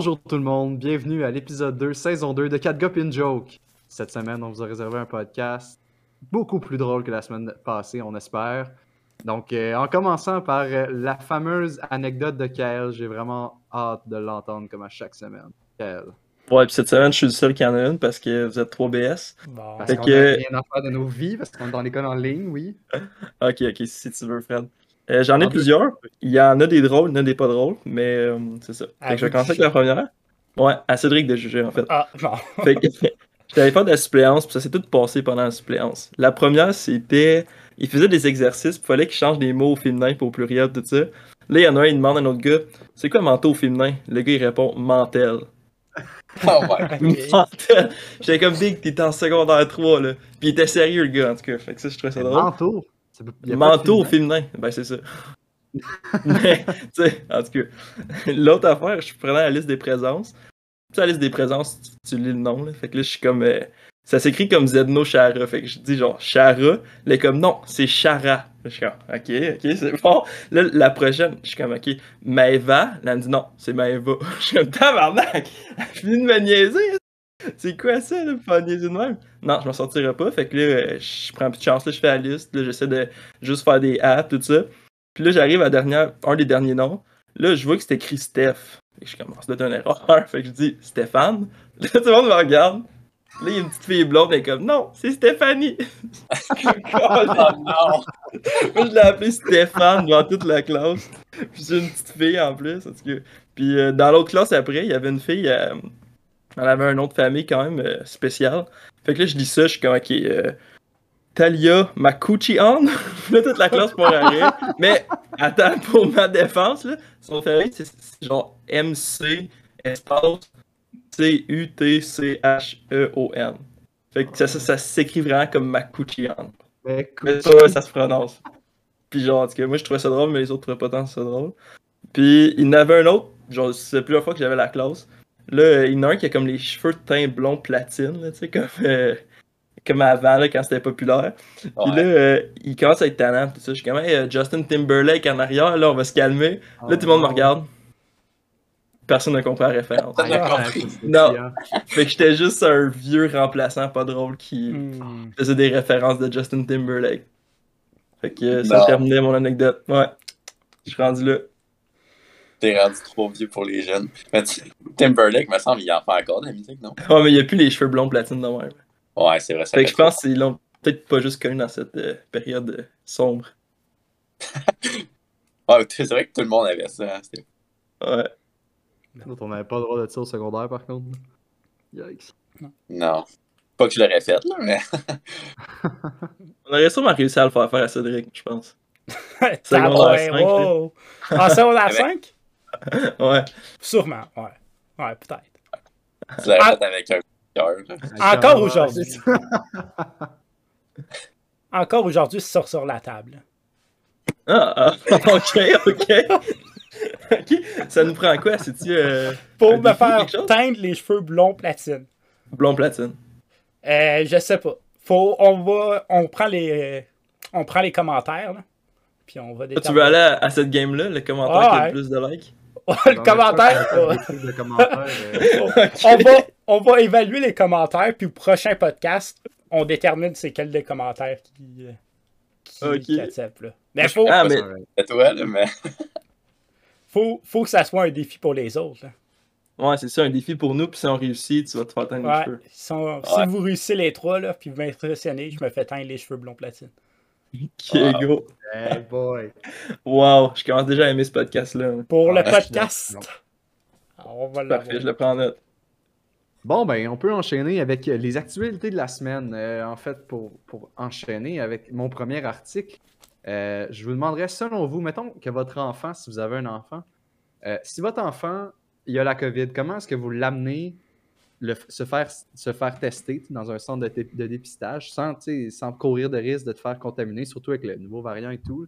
Bonjour tout le monde, bienvenue à l'épisode 2, saison 2 de Cat Gop in Joke. Cette semaine, on vous a réservé un podcast beaucoup plus drôle que la semaine passée, on espère. Donc, euh, en commençant par euh, la fameuse anecdote de Kael, j'ai vraiment hâte de l'entendre comme à chaque semaine. Kael. Ouais, puis cette semaine, je suis le seul qui en a une parce que vous êtes 3 BS. Bon. Parce qu'on que- a rien à faire de nos vies, parce qu'on est dans l'école en ligne, oui. Ok, ok, si tu veux, Fred. Euh, J'en ai Ah, plusieurs. Il y en a des drôles, il y en a des pas drôles, mais euh, c'est ça. Fait que je vais de commencer avec la première. Ouais, à Cédric de juger, en fait. Ah, bon. Fait que j'allais faire de la suppléance, puis ça s'est tout passé pendant la suppléance. La première, c'était. Il faisait des exercices, puis il fallait qu'il change des mots au féminin pour au pluriel, tout ça. Là, il y en a un, il demande à un autre gars C'est quoi manteau au féminin Le gars, il répond Mantel. Oh ouais. J'étais comme Big, t'étais en secondaire 3, là. Puis il était sérieux, le gars, en tout cas. Fait que ça, je trouvais ça drôle. Manteau? Manteau au féminin. ben c'est ça. Mais, tu sais, en tout cas, l'autre affaire, je prenais la liste des présences. Tu sais, la liste des présences, tu, tu lis le nom, là. Fait que là, je suis comme. euh, ça s'écrit comme Zedno Chara. Fait que je dis genre Chara. Là, comme non, c'est Chara. Je suis comme, ok, ok, c'est bon. Là, la prochaine, je suis comme, ok, Maeva. Là, elle me dit non, c'est Maeva. Je suis comme, tabarnak, je finis de me niaiser. C'est quoi ça, là, pas niaiser de même? Non, je m'en sortirai pas. Fait que là, euh, je prends plus de chance. Là, je fais la liste. Là, j'essaie de juste faire des apps, tout ça. Puis là, j'arrive à dernière, un des derniers noms. Là, je vois que c'est écrit Steph. Fait que je commence à une erreur. Fait que je dis Stéphane. Là, tout le monde me regarde. Là, il y a une petite fille blonde, elle est comme non, c'est Stéphanie. Oh non. Moi, je l'ai appelé Stéphane devant toute la classe. Puis j'ai une petite fille en plus. En tout cas. Puis euh, dans l'autre classe après, il y avait une fille. euh, elle avait un nom de famille quand même euh, spécial. Fait que là, je dis ça, je suis comme, ok. euh, Talia Makuchian? là, toute la classe pour rire. Mais attends, pour ma défense, là, son famille, c'est genre MC espace C-U-T-C-H-E-O-N. Fait que ça, ça, ça s'écrit vraiment comme Makuchian. Mais Mais ça, ouais, ça se prononce. Puis genre, en tout cas, moi je trouvais ça drôle, mais les autres trouvaient pas tant ça drôle. Puis il y en avait un autre, genre, c'est plusieurs fois que j'avais la classe. Là, il y en a un qui a comme les cheveux de teint blond platine, là, tu sais, comme, euh, comme avant, là, quand c'était populaire. Puis là, Ouais. euh, il commence à être talent, tout ça. Je suis comme, hey, euh, Justin Timberlake en arrière, là, on va se calmer. Là, tout le monde me regarde. Personne ne comprend la référence. Ah, compris. Non. fait que j'étais juste un vieux remplaçant pas drôle qui Hmm. faisait des références de Justin Timberlake. Fait que ça Non. terminait mon anecdote. Ouais. Je suis rendu là. T'es rendu trop vieux pour les jeunes. Mais tu- Timberlake, me semble, il en fait encore de la musique, non? Ouais, mais il n'y a plus les cheveux blonds platine de même. Ouais, c'est vrai. Ça Fait que je pense qu'ils l'ont peut-être pas juste connu dans cette euh, période euh, sombre. Ouais, c'est vrai que tout le monde avait ça. hein, Ouais. On n'avait pas le droit de ça au secondaire, par contre. Yikes. Non. Pas que je l'aurais fait, là, mais. On aurait sûrement réussi à le faire faire à Cédric, je pense. Ah Secondaire ouais, cinq, wow. En secondaire Avec- 5? Ouais. Sûrement, ouais. Ouais, peut-être. Tu Ah. fait avec un cœur. là. Encore aujourd'hui. ça. Encore aujourd'hui, c'est sur, sur la table. Ah, ah, ok, ok. ok. Ça nous prend quoi? C'est-tu euh, Pour un me défi, faire teindre les cheveux blonds platine. blond platine? Euh, je sais pas. Faut, on va, on prend les, on prend les commentaires, là. Puis on va Toi, tu veux aller à, à cette game-là, le commentaire Ah, qui a ouais. le plus de likes? Le commentaire. On euh, on, va, on va évaluer les commentaires, puis au prochain podcast, on détermine c'est quel des commentaires qui, qui, Ok. qui accepte. Là. Mais faut, Ah, mais alright. C'est toi, là, mais. faut, faut que ça soit un défi pour les autres. là. ouais, c'est ça, un défi pour nous, puis si on réussit, tu vas te faire teindre les cheveux. si, on- Ouais. si vous réussissez les trois, là, puis vous m'impressionnez, je me fais teindre les cheveux blonds platine. Ok, Wow. go. Hey boy. Wow, je commence déjà à aimer ce podcast-là. Pour le Ah, podcast, on va Parfait, je le prends en note. Bon, ben, on peut enchaîner avec les actualités de la semaine. Euh, en fait, pour, pour enchaîner avec mon premier article, euh, je vous demanderais, selon vous, mettons que votre enfant, si vous avez un enfant, euh, si votre enfant, il a la COVID, comment est-ce que vous l'amenez se, faire, se faire tester dans un centre de, dé- de dépistage sans, sans courir de risque de te faire contaminer, surtout avec le nouveau variant et tout?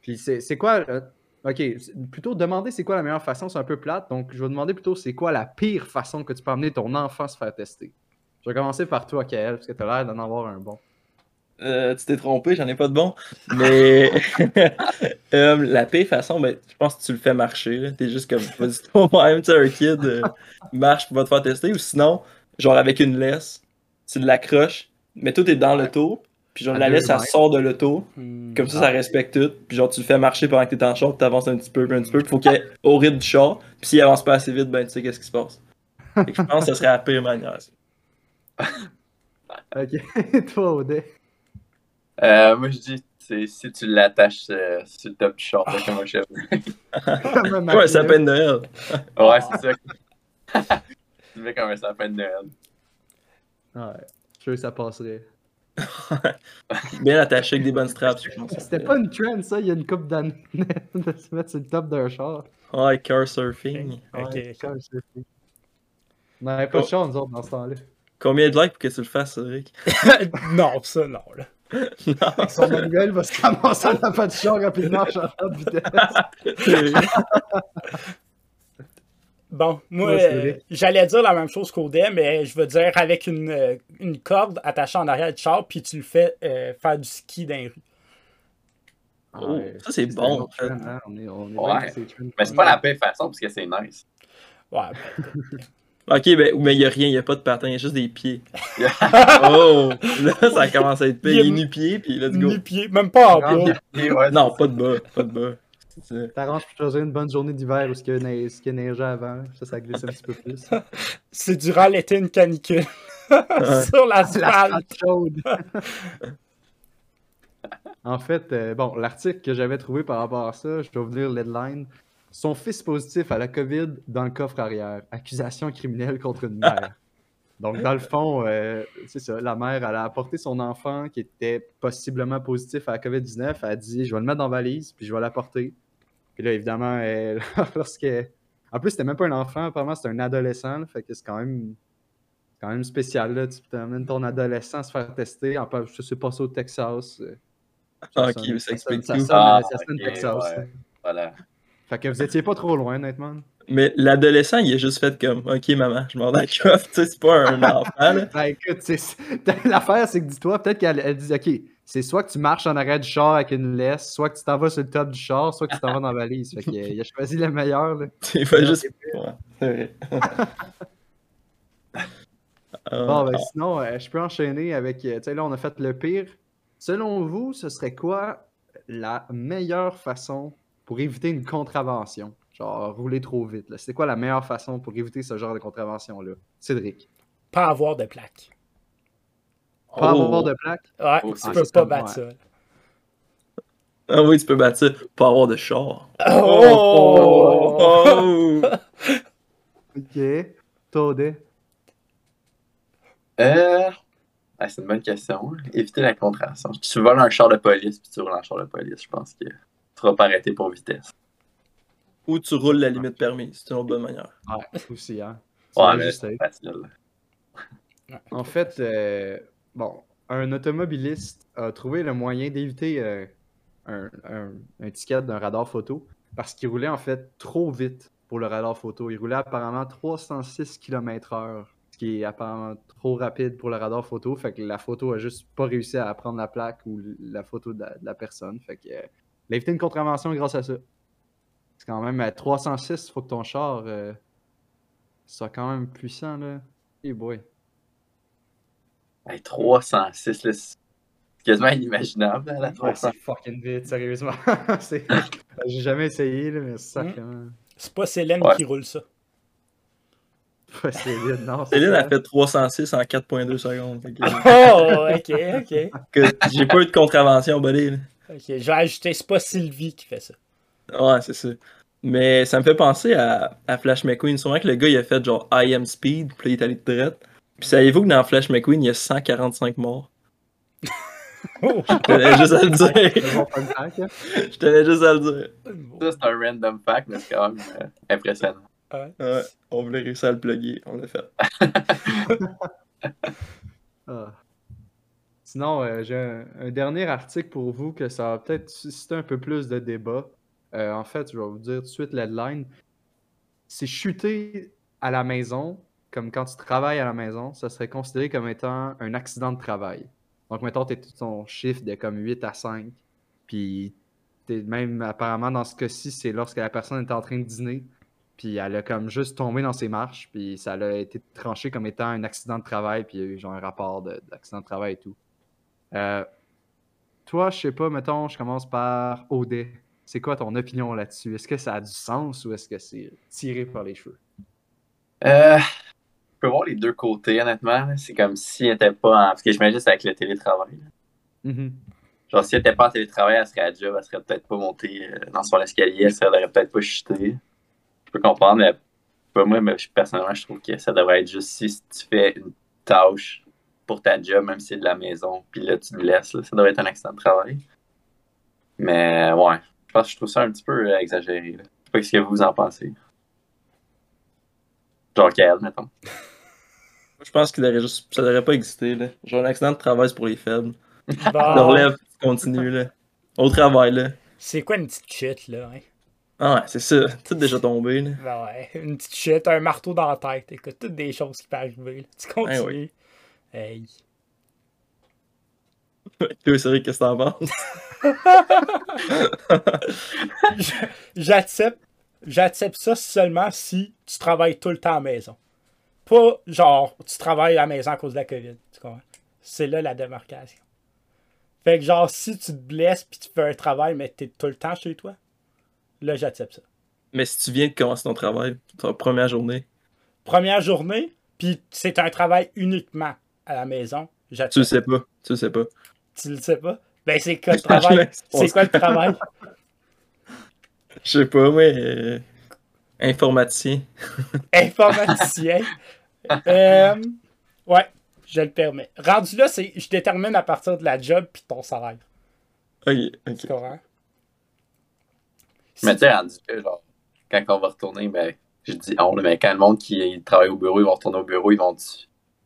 Puis c'est quoi... euh, Ok, plutôt demander c'est quoi la meilleure façon, c'est un peu plate. Donc, je vais demander plutôt c'est quoi la pire façon que tu peux amener ton enfant se faire tester. Je vais commencer par toi, Kael, parce que tu as l'air d'en avoir un bon. Euh, tu t'es trompé, j'en ai pas de bon. Mais euh, la pire façon, ben, je pense que tu le fais marcher. T'es juste comme, vas-y, toi-même, tu sais, un kid, euh, marche pour va te faire tester. Ou sinon, genre avec une laisse, tu l'accroches, mais tout est dans l'auto. Puis genre, À la laisse, ça sort de l'auto. Hmm. Comme ça, ça respecte tout. Puis genre, tu le fais marcher pendant que t'es en puis t'avances un petit peu, puis un petit peu. Puis faut qu'il y ait au rythme du char. Puis s'il avance pas assez vite, ben tu sais qu'est-ce qui se passe. Fait que je pense que ce serait la pire manière. Ok, toi, Odé. Euh, moi, je dis, c'est si tu l'attaches euh, sur le top du short, là, comme un chef. Comme un Ouais, ça maquillage. peine de Noël. Ouais, c'est ça. tu le fais comme un sapin de Noël. Ouais, je suis sûr que ça passerait. Bien attaché avec des bonnes straps, je pense. C'était pas une trend, ça, il y a une couple d'années de se mettre sur le top d'un char. Ouais, car surfing. Ok. Ouais, sais. On n'avait pas de char, nous autres, dans ce temps-là. Combien de likes pour que tu le fasses, Rick? non, ça, non. Là. Son manuel va se ramasser à la pas de char rapidement en changeant de vitesse. Bon, moi, Ouais, c'est euh, j'allais dire la même chose qu'Odé, mais je veux dire avec une, euh, une corde attachée en arrière du char, puis tu le fais euh, faire du ski dans les rues. Oh, ça, c'est bon, trend, hein. Ouais. c'est pas la pire façon parce que c'est nice. Ouais, Ok, ben, mais il y a rien, il y a pas de patin, il y a juste des pieds. oh! Là, ça commence à être pire. Il y a- Il est nu-pied, puis let's go. nu-pied, même pas en Ah, bas. Ouais, Non, pas de bas, pas de bas. T'arranges pour choisir une bonne journée d'hiver où ce qu'il y a neige- ce qu'il y a neigé avant. Ça, ça glisse un petit peu plus. C'est durant l'été une canicule sur. L'asphalte chaude. en fait, euh, bon, l'article que j'avais trouvé par rapport à ça, je dois vous lire l'headline. Son fils positif à la COVID dans le coffre arrière. Accusation criminelle contre une mère. Donc, dans le fond, euh, c'est ça, la mère, elle a apporté son enfant qui était possiblement positif à la COVID-19. Elle a dit Je vais le mettre dans la valise, puis je vais l'apporter. Puis là, évidemment, elle, lorsque. En plus, c'était même pas un enfant, apparemment, c'était un adolescent. là, fait que c'est quand même quand même spécial. Là. Tu t'amènes ton adolescent à se faire tester. En plus, je sais pas ça au Texas. euh, Ah, ça ok, sonne- ça sonne- explique ça tout. sonne, Ah, ça sonne ok, Texas. ouais. Voilà. Fait que vous étiez pas trop loin, honnêtement. Mais l'adolescent, il a juste fait comme, ok, maman, je m'en vais à sais, c'est pas un enfant, là. Ben écoute, l'affaire, c'est que dis-toi, peut-être qu'elle elle dit Ok, c'est soit que tu marches en arrêt du char avec une laisse, soit que tu t'en vas sur le top du char, soit que tu t'en vas dans la valise. Fait qu'il a- il a choisi le meilleur. Là. Il va juste. Ouais, c'est vrai. Ah, Bon, ben sinon, euh, je peux enchaîner avec. euh, Tu sais, là, on a fait le pire. Selon vous, ce serait quoi la meilleure façon pour éviter une contravention? Genre, rouler trop vite. C'est quoi la meilleure façon pour éviter ce genre de contravention-là? Cédric. Pas avoir de plaque. Pas Oh. avoir de plaque? Ouais, Oh, tu c'est peux pas ouais. battre ça. Ah oui, tu peux battre ça. Pas avoir de char. Oh! Oh! Ok. Todé. Euh... ah, c'est une bonne question. Éviter la contravention. Tu voles un char de police puis tu roules un char de police, je pense que tu seras pas arrêté pour vitesse. Ou tu roules la limite permise. C'est une autre bonne manière. Ouais, aussi, hein. Ouais, C'est mais juste, c'est facile. En fait, euh, bon, un automobiliste a trouvé le moyen d'éviter euh, un, un- un ticket d'un radar photo parce qu'il roulait en fait trop vite pour le radar photo. Il roulait apparemment 306 km/h, ce qui est apparemment trop rapide pour le radar photo. Fait que la photo a juste pas réussi à prendre la plaque ou la photo de la, de la personne. Fait que euh, il a évité une contravention grâce à ça. C'est quand même à 306, il faut que ton char euh, soit quand même puissant là. Hey boy. Hey, 306, là, c'est quasiment inimaginable. là, la Ouais, 300. c'est fucking vite, sérieusement. J'ai jamais essayé, là, mais c'est sacrément. C'est pas Céline Ouais. qui roule ça. Ouais, vite, non. Céline ça. a fait 306 en 4.2 secondes. Que- Oh, ok, ok. que J'ai pas eu de contravention, buddy. Là. Ok, je vais ajouter, c'est pas Sylvie qui fait ça. Ouais, c'est ça. Mais ça me fait penser à, à Flash McQueen. Sûrement que le gars, il a fait genre I am speed, puis là, il est allé de droite. Puis savez-vous que dans Flash McQueen, il y a 145 morts? Oh, Je tenais juste à le dire. hein? Je tenais juste à le dire. Ça, c'est un random fact, mais c'est quand même euh, impressionnant. ouais. Ouais, on voulait réussir à le plugger. On l'a fait. Ah. Sinon, euh, j'ai un, dernier article pour vous que ça va peut-être susciter un peu plus de débat. Euh, en fait, je vais vous dire tout de suite l'headline. C'est chuter à la maison, comme quand tu travailles à la maison, ça serait considéré comme étant un accident de travail. Donc, mettons, tu es tout ton chiffre de comme 8 à 5. Puis, même apparemment, dans ce cas-ci, c'est lorsque la personne est en train de dîner. Puis, elle a comme juste tombé dans ses marches. Puis, ça a été tranché comme étant un accident de travail. Puis, il y a eu genre un rapport de- d'accident de, travail et tout. Euh, toi, je sais pas, mettons, je commence par OD. C'est quoi ton opinion là-dessus? Est-ce que ça a du sens ou est-ce que c'est tiré par les cheveux? Euh, je peux voir les deux côtés, honnêtement. C'est comme s'il n'était pas en. Parce que j'imagine c'est avec le télétravail. Mhm. Genre, s'il n'était pas en télétravail, elle serait à job, elle serait peut-être pas montée euh, dans son escalier, elle serait peut-être pas chuté. Je peux comprendre, mais pas moi, mais personnellement, je trouve que ça devrait être juste si tu fais une tâche pour ta job, même si c'est de la maison, puis là, tu le laisses, là, ça devrait être un accident de travail. Mais ouais, je pense que je trouve ça un petit peu euh, exagéré. Là. Je sais pas ce que vous en pensez. Genre qu'elle, mettons. Je pense qu'il devrait juste. Ça devrait pas exister, là. Genre, un accident de travail, c'est pour les faibles. Tu te Bon, relèves, tu continues, là. Au travail, là. c'est quoi une petite chute, là? Hein? Ah ouais, c'est ça. Tout déjà tombé, là. Ben ouais, une petite chute, un marteau dans la tête. Écoute, toutes des choses qui peuvent arriver. là. Tu continues. Hey. Toi, c'est vrai, qu'est-ce que t'en penses? J'accepte. J'accepte ça seulement si tu travailles tout le temps à la maison. Pas genre tu travailles à la maison à cause de la COVID. Tu comprends? C'est là la démarcation. Fait que genre si tu te blesses puis tu fais un travail mais t'es tout le temps chez toi, là j'accepte ça. Mais si tu viens de commencer ton travail, ta première journée, Première journée, puis c'est un travail uniquement à la maison, tu le sais pas. Tu le sais pas. Tu le sais pas? Ben c'est quoi le travail? C'est quoi le travail? Je sais pas, mais. euh, informaticien. informaticien? Euh, ouais, je le permets. Rendu là, c'est je détermine à partir de la job puis ton salaire. Ok, Tu ok. comprends? Si Mais tu sais, rendu là, genre, quand on va retourner, ben, je dis on, mais quand le monde qui travaille au bureau, ils vont retourner au bureau, ils vont.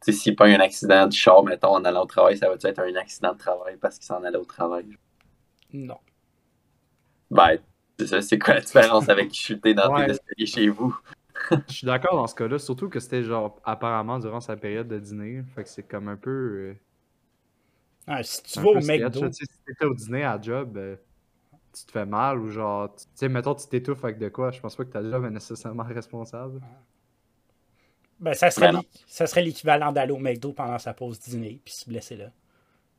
Tu sais, s'il pas un accident de char, mettons, en allant au travail, ça va être un accident de travail parce qu'ils s'en allaient au travail? Non. Ben, c'est ça, c'est quoi la différence avec chuter dans Ouais. tes escaliers chez vous? Je suis d'accord dans ce cas-là, surtout que c'était genre apparemment durant sa période de dîner. Fait que c'est comme un peu. euh, Ah, si tu vas au McDo, là. Tu sais, si t'étais au dîner à job, euh, tu te fais mal ou genre. Tu tu sais, mettons, tu t'étouffes avec de quoi, je pense pas que ta job est nécessairement responsable. Ben, ça serait Ben ça serait l'équivalent d'aller au McDo pendant sa pause dîner puis se blesser là.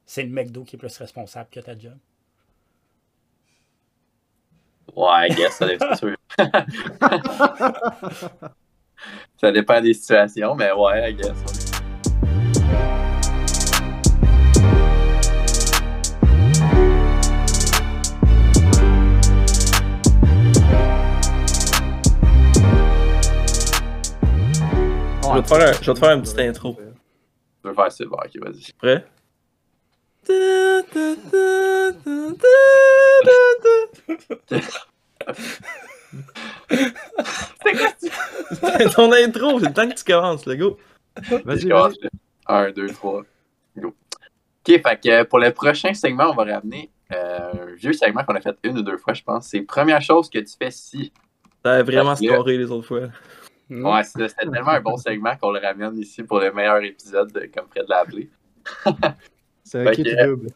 C'est le McDo qui est plus responsable que ta job. Ouais, I guess, ça dépend, sûr. ça dépend des situations, mais ouais, I guess. Je vais te faire un- je vais te faire une petite intro. Je veux faire ça, bon, ok, vas-y. Prêt? C'est ton intro, c'est le temps que tu commences, le go. Vas-y, là. Un, deux, trois, go. Ok, fait que euh, pour le prochain segment, on va ramener euh, un vieux segment qu'on a fait une ou deux fois, je pense. C'est première chose que tu fais si. T'avais vraiment Parce que- scoré les autres fois. Ouais, c'est- c'était tellement un bon segment qu'on le ramène ici pour le meilleur épisode, comme Fred l'a appelé. C'est un kit double.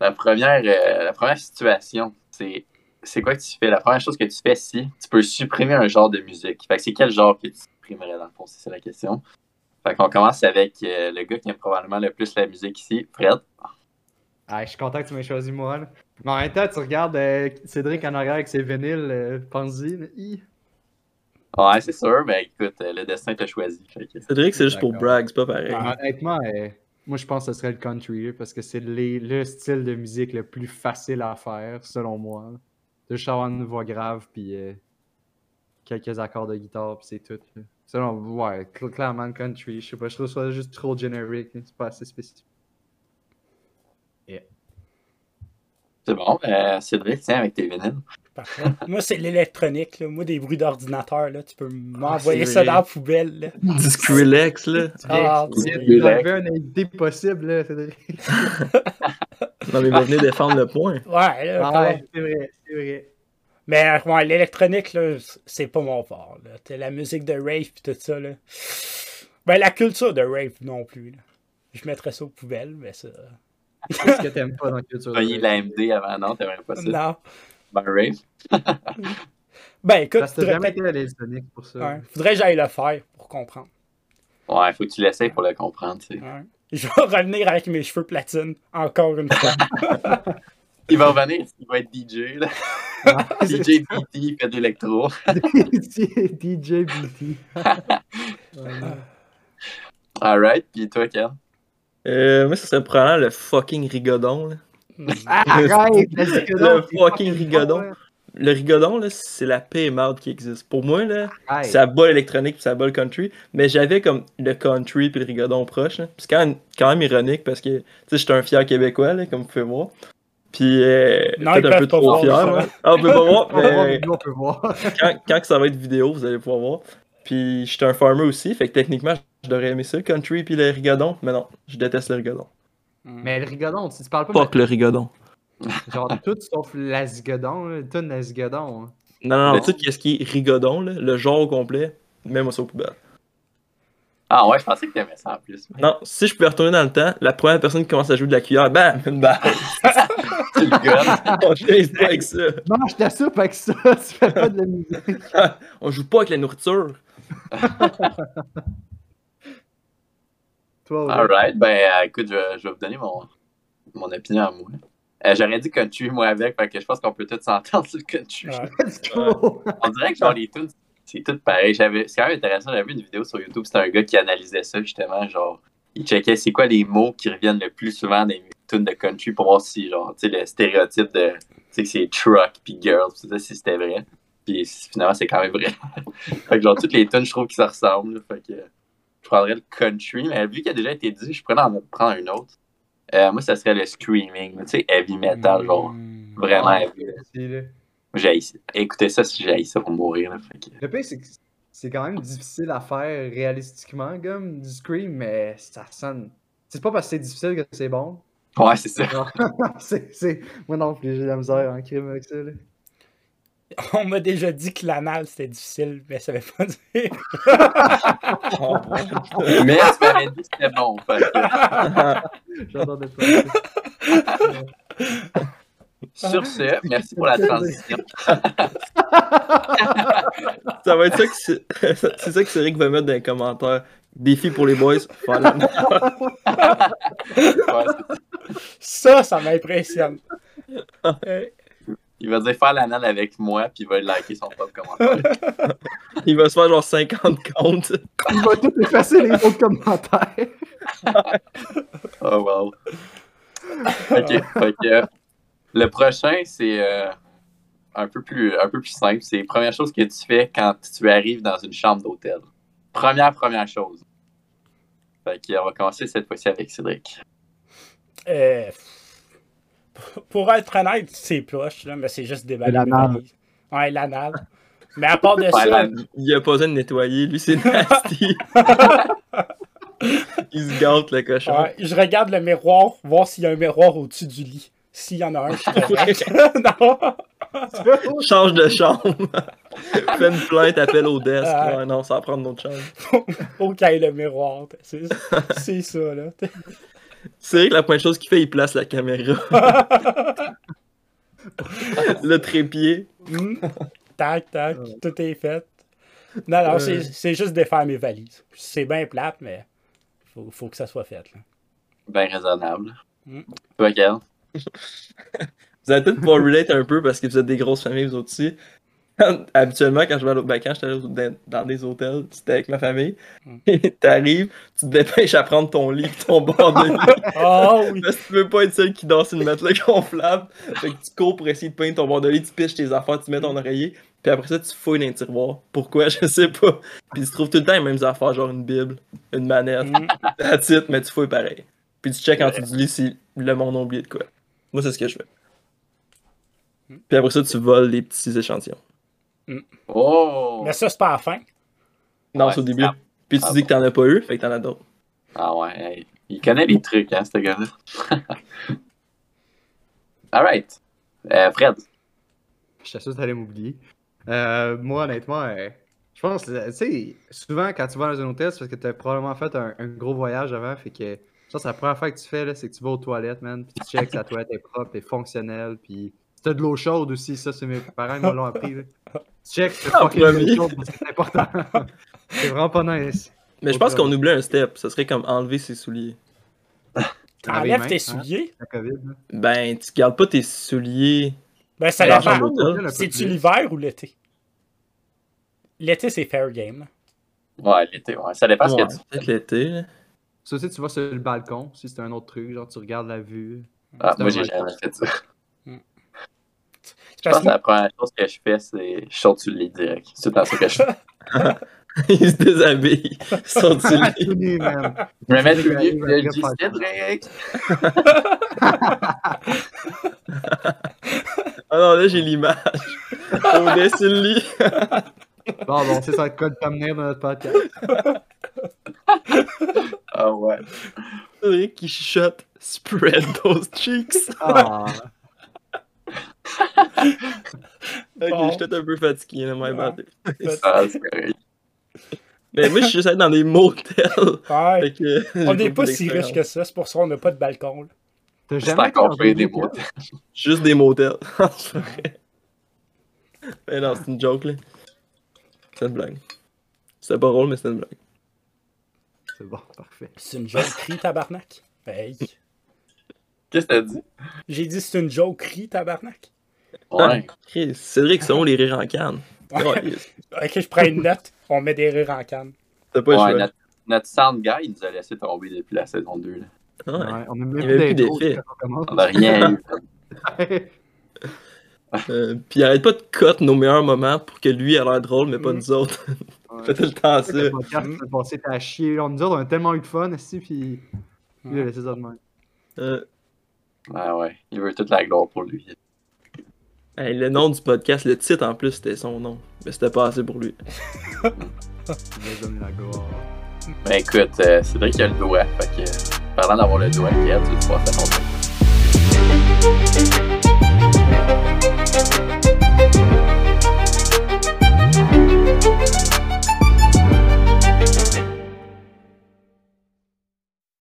La première, euh, la première situation, c'est c'est quoi que tu fais? La première chose que tu fais si tu peux supprimer un genre de musique. Fait que c'est quel genre que tu supprimerais dans le fond, c'est ça la question. Fait qu'on commence avec euh, le gars qui aime probablement le plus la musique ici, Fred. Ah, je suis content que tu m'aies choisi moi. là. Mais en même temps, tu regardes euh, Cédric en arrière avec ses vinyles, euh, pense-y. Ouais, c'est sûr, mais écoute, euh, le destin t'a choisi. Cédric, c'est juste pour brag, c'est pas pareil. Ah. Honnêtement, euh, moi je pense que ce serait le country parce que c'est le style de musique le plus facile à faire, selon moi. De juste avoir une voix grave, puis euh, quelques accords de guitare, puis c'est tout. là. Selon ouais, cl- clairement le country. Je sais pas, je trouve ça juste trop générique. C'est pas assez spécifique. C'est bon, euh, Cédric, tiens, avec tes vinyles. Parfait. Moi, c'est l'électronique. là. Moi, des bruits d'ordinateur, là, tu peux m'envoyer Ah, c'est ça dans la poubelle. Là. Du Skrillex, là. Ah, Oui. Il il avait un idée possible, là. Non, mais il va venir défendre le point. ouais, là, Ah ouais, c'est vrai, c'est vrai. Mais ouais, l'électronique, là, c'est pas mon fort. Là. La musique de rave pis tout ça. Là. Ben, la culture de rave non plus. Là. Je mettrais ça aux poubelles, mais ça. Qu'est-ce que t'aimes pas dans Culture de Pogner Rave? l'AMD avant, non, t'aimerais pas ça? Non. Ben, Rave. Ben écoute, Parce que jamais été à Sonic pour ça. ouais, faudrait que j'aille le faire pour comprendre. Ouais, faut que tu l'essayes pour le comprendre, tu sais. Ouais. Je vais revenir avec mes cheveux platine encore une fois. Il va revenir, il va être DJ, là. DJ BT, il fait de l'électro. DJ BT. Alright, pis toi, Ken? Euh, moi, ça serait probablement le fucking rigodon. Là. Ah, arrête! Le fucking rigodon. Le rigodon, là, c'est la paix et marde qui existe. Pour moi, là, Hey. ça bat l'électronique puis ça bat le country. Mais j'avais comme le country puis le rigodon proche. là. C'est quand même, quand même ironique parce que, tu sais, j'étais un fier québécois, là, comme vous pouvez voir. Puis, euh, Non, peut-être un peu trop voir, fier. Ah, on peut pas voir, mais on peut voir. quand, quand ça va être vidéo, vous allez pouvoir voir. Puis, j'étais un farmer aussi, fait que techniquement, je devrais aimer ça, le country puis le rigodon. Mais non, je déteste le rigodon. Mais le rigodon, tu, tu parles pas Fuck le rigodon. de genre tout sauf la zigodon, là, tout la zigodon. hein. Non, non, non, Mais- tout ce qui est rigodon, là, le genre au complet, même au poubelle. Ah ouais, je pensais que t'aimais ça en plus. Non, si je pouvais retourner dans le temps, la première personne qui commence à jouer de la cuillère, bam, une balle. Tu le gonnes. On joue pas avec ça. Mange ta soupe avec ça, tu fais pas de la musique. On joue pas avec la nourriture. Toi, ouais. Alright, ben euh, écoute, je, vais- je vais vous donner mon, mon opinion à moi. Euh, J'aurais dit country, moi, avec, fait que je pense qu'on peut tous s'entendre sur le country. Ouais. Go. On dirait que genre les tunes, c'est tout pareil. C'est quand même intéressant, j'avais vu une vidéo sur YouTube, c'était un gars qui analysait ça justement, genre, il checkait c'est quoi les mots qui reviennent le plus souvent dans les tunes de country pour voir si, genre, tu sais, le stéréotype de, tu sais, que c'est truck puis girls, tout ça, si c'était vrai. Puis finalement, c'est quand même vrai. fait que genre, toutes les tunes, je trouve qu'ils se ressemblent, fait que je prendrais le country, mais vu qu'il a déjà été dit, je pourrais en prendre un autre. Euh, moi, ça serait le screaming, tu sais, heavy metal, genre, Mm. vraiment heavy. J'ai. Écoutez ça si j'ai ça pour mourir, là. Fait que... Le pire, c'est que c'est quand même difficile à faire réalistiquement, comme du Scream, mais ça sonne. C'est pas parce que c'est difficile que c'est bon. Ouais, c'est ça. Genre, c'est. Moi non plus, j'ai la misère en crime avec ça. Là. On m'a déjà dit que l'anal c'était difficile, mais ça veut pas dire. Mais tu m'avais dit que c'était bon. J'entendais pas. sur ce, merci pour la transition. Ça va être ça que c'est c'est ça que Cédric va mettre dans les commentaires. Défi pour les boys, c'est- Ça, ça m'impressionne. Euh, il va dire faire l'anal avec moi, puis il va liker son propre commentaire. Il va se faire genre 50 comptes. Il va tout effacer les autres commentaires. Oh wow. Ok, fait que le prochain, c'est euh, un, peu plus, un peu plus simple. C'est la première chose que tu fais quand tu arrives dans une chambre d'hôtel. Première, première chose. Fait que, on va commencer cette fois-ci avec Cédric. euh, pour être honnête, c'est proche, là, mais c'est juste des L'anal. valises. Ouais, l'anal. Mais à part de ça, la- Il a pas besoin de nettoyer, lui c'est nasty. Il se gâte le cochon. ouais, je regarde le miroir, voir s'il y a un miroir au-dessus du lit. S'il y en a un, je non. Change de chambre. Fais une plainte, appelle au desk. Ouais, non, ça va prendre notre chambre. Ait le miroir. C'est ça, là. C'est vrai que la première chose qu'il fait, il place la caméra. le trépied. Hmm? Tac, tac, tout est fait. Non, non, Euh. c'est c'est juste défaire mes valises. C'est bien plate, mais faut, faut que ça soit fait. Là. Bien raisonnable. Mm. Toi, Kel? Vous allez peut-être pouvoir relate un peu parce que vous êtes des grosses familles, vous autres aussi. Habituellement, quand je vais à ben, quand j'étais dans, dans des hôtels, c'était avec ma famille. Mm. T'arrives, tu te dépêches à prendre ton lit et ton bord de lit. Oh oui! Parce que tu veux pas être celle qui sur le matelas gonflable. Fait que tu cours pour essayer de peindre ton bord de lit, tu piches tes affaires, tu mets ton oreiller. Puis après ça, tu fouilles dans les tiroirs. Pourquoi? Je sais pas. Puis tu trouves tout le temps les mêmes affaires, genre une bible, une manette, la titre, mais tu fouilles pareil. Puis tu checkes en dessous du lit si le monde a oublié de quoi. Moi, c'est ce que je fais. Puis après ça, tu voles les petits échantillons. Oh! Mais ça, c'est pas à la fin. Non, Ouais, c'est au début. ça. Puis tu Ah dis que t'en as pas eu, fait que t'en as d'autres. Ah ouais, il connaît les trucs, hein, ce gars-là. Alright. Euh, Fred. Je suis sûr que t'allais m'oublier. Euh, moi, honnêtement, euh, je pense, euh, tu sais, souvent quand tu vas dans un hôtel, c'est parce que t'as probablement fait un, un gros voyage avant, fait que Ça, c'est la première fois que tu fais, c'est que tu vas aux toilettes, man, puis tu checks la toilette est propre et fonctionnelle, puis t'as de l'eau chaude aussi, ça, c'est mes parents, ils me l'ont appris, là. Parce que c'est important. c'est vraiment pas nice. Mais je pense qu'on oublie un step. Ça serait comme enlever ses souliers. Les T'enlèves tes hein, souliers? La COVID, là. Ben, tu gardes pas tes souliers. Ben, ça la dépend. C'est-tu l'hiver ou l'été? L'été, c'est fair game. Ouais, l'été, ouais. Ça dépend ce Ouais, que tu peut-être l'été. là. Ça aussi, tu vas sur le balcon, si c'est un autre truc, genre tu regardes la vue. Ah, C'est moi, j'ai jamais fait ça. Je pense que la première chose que je fais, c'est je saute sur le lit direct. C'est tout ça que je fais. Il se déshabille. Sur le lit. Tout nu. Je me mets C'est sur le lit, arrive puis je dis. Cédric! Ah non, là, j'ai l'image. On est sur le lit. Bon, bon, c'est ça, le code thumbnail de notre podcast. Ah ouais. Cédric qui chuchote Spread those cheeks. Ah, Ok, Bon. je suis peut-être un peu fatigué, là, my bad. Ah, c'est correct. Mais moi, je suis juste allé dans des motels. Ouais. Que, On n'est pas si riche que ça, c'est pour ça qu'on n'a pas de balcon. là. t'as C'est jamais un des motel? mots. Juste des motels. C'est vrai. mais non, c'est une joke, là. C'est une blague. C'était pas drôle, mais c'est une blague. C'est bon, parfait. C'est une joke cri, tabarnak? Hey. Qu'est-ce que t'as dit? J'ai dit c'est une joke cri, tabarnak? Ouais. Chris, Cédric, c'est où les rires en canne? Ouais. Ok, je prends une note, on met des rires en canne. T'as pas Ouais, notre, notre sound guy, il nous a laissé tomber depuis la saison 2. Là. Ouais. Ouais, on a même Il avait plus d'effet. on commence. On n'a rien eu. Euh, puis il arrête pas de cut nos meilleurs moments pour que lui ait l'air drôle, mais pas Mm. nous autres. Ouais. Fait tout le temps ça. Le podcast, passé, t'as chié. On nous autres, on a tellement eu de fun, ici, puis lui, il a laissé ça de même. Euh, Ah ouais, il veut toute la gloire pour lui. Hey, le nom du podcast, le titre en plus, c'était son nom. Mais c'était pas assez pour lui. Ben écoute, euh, c'est vrai qu'il a le doigt. Fait que, parlant d'avoir le doigt, tu ton tour.